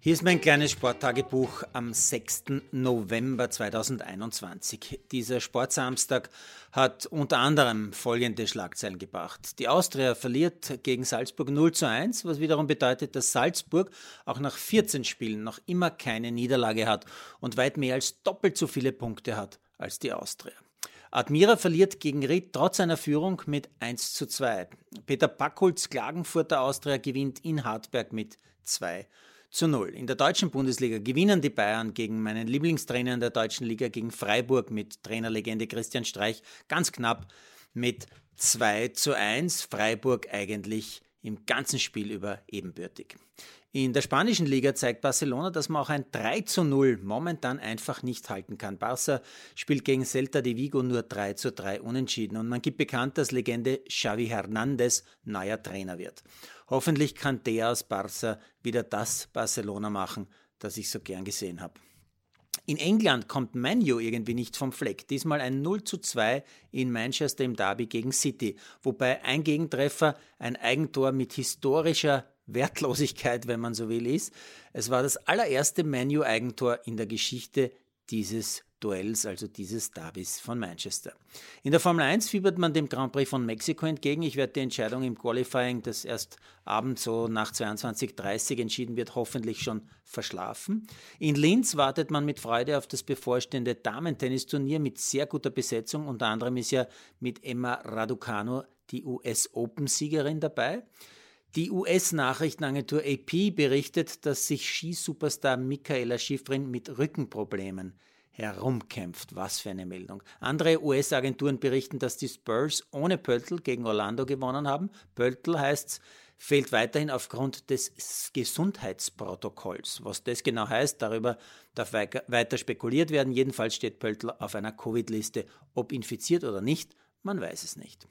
Hier ist mein kleines Sporttagebuch am 6. November 2021. Dieser Sportsamstag hat unter anderem folgende Schlagzeilen gebracht. Die Austria verliert gegen Salzburg 0 zu 1, was wiederum bedeutet, dass Salzburg auch nach 14 Spielen noch immer keine Niederlage hat und weit mehr als doppelt so viele Punkte hat als die Austria. Admira verliert gegen Ried trotz einer Führung mit 1 zu 2. Peter Backholz Klagenfurter Austria gewinnt in Hartberg mit 2 zu 0. In der deutschen Bundesliga gewinnen die Bayern gegen meinen Lieblingstrainer in der deutschen Liga, gegen Freiburg mit Trainerlegende Christian Streich, ganz knapp mit 2 zu 1. Freiburg eigentlich im ganzen Spiel über ebenbürtig. In der spanischen Liga zeigt Barcelona, dass man auch ein 3 zu 0 momentan einfach nicht halten kann. Barca spielt gegen Celta de Vigo nur 3 zu 3 unentschieden und man gibt bekannt, dass Legende Xavi Hernandez neuer Trainer wird. Hoffentlich kann der aus Barca wieder das Barcelona machen, das ich so gern gesehen habe. In England kommt Manu irgendwie nicht vom Fleck. Diesmal ein 0 zu 2 in Manchester im Derby gegen City, wobei ein Gegentreffer ein Eigentor mit historischer Wertlosigkeit, wenn man so will, ist. Es war das allererste Manu-Eigentor in der Geschichte dieses Duells, also dieses Derbys von Manchester. In der Formel 1 fiebert man dem Grand Prix von Mexiko entgegen. Ich werde die Entscheidung im Qualifying, das erst abends so nach 22.30 entschieden wird, hoffentlich schon verschlafen. In Linz wartet man mit Freude auf das bevorstehende Damentennisturnier mit sehr guter Besetzung. Unter anderem ist ja mit Emma Raducano die US Open-Siegerin dabei. Die US-Nachrichtenagentur AP berichtet, dass sich Skisuperstar Michaela Schifrin mit Rückenproblemen herumkämpft. Was für eine Meldung. Andere US-Agenturen berichten, dass die Spurs ohne Pöltl gegen Orlando gewonnen haben. Pöltl heißt fehlt weiterhin aufgrund des Gesundheitsprotokolls. Was das genau heißt, darüber darf weiter spekuliert werden. Jedenfalls steht Pöltl auf einer Covid-Liste. Ob infiziert oder nicht, man weiß es nicht.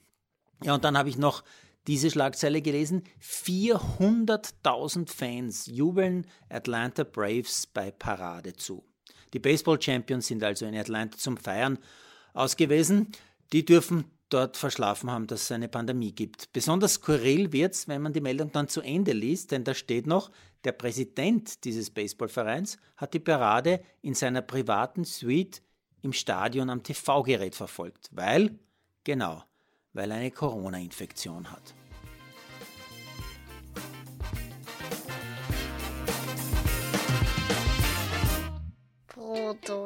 Ja, und dann habe ich noch diese Schlagzeile gelesen. 400.000 Fans jubeln Atlanta Braves bei Parade zu. Die Baseball Champions sind also in Atlanta zum Feiern ausgewiesen. Die dürfen dort verschlafen haben, dass es eine Pandemie gibt. Besonders skurril wird es, wenn man die Meldung dann zu Ende liest, denn da steht noch, der Präsident dieses Baseballvereins hat die Parade in seiner privaten Suite im Stadion am TV-Gerät verfolgt, weil, genau, weil er eine Corona-Infektion hat.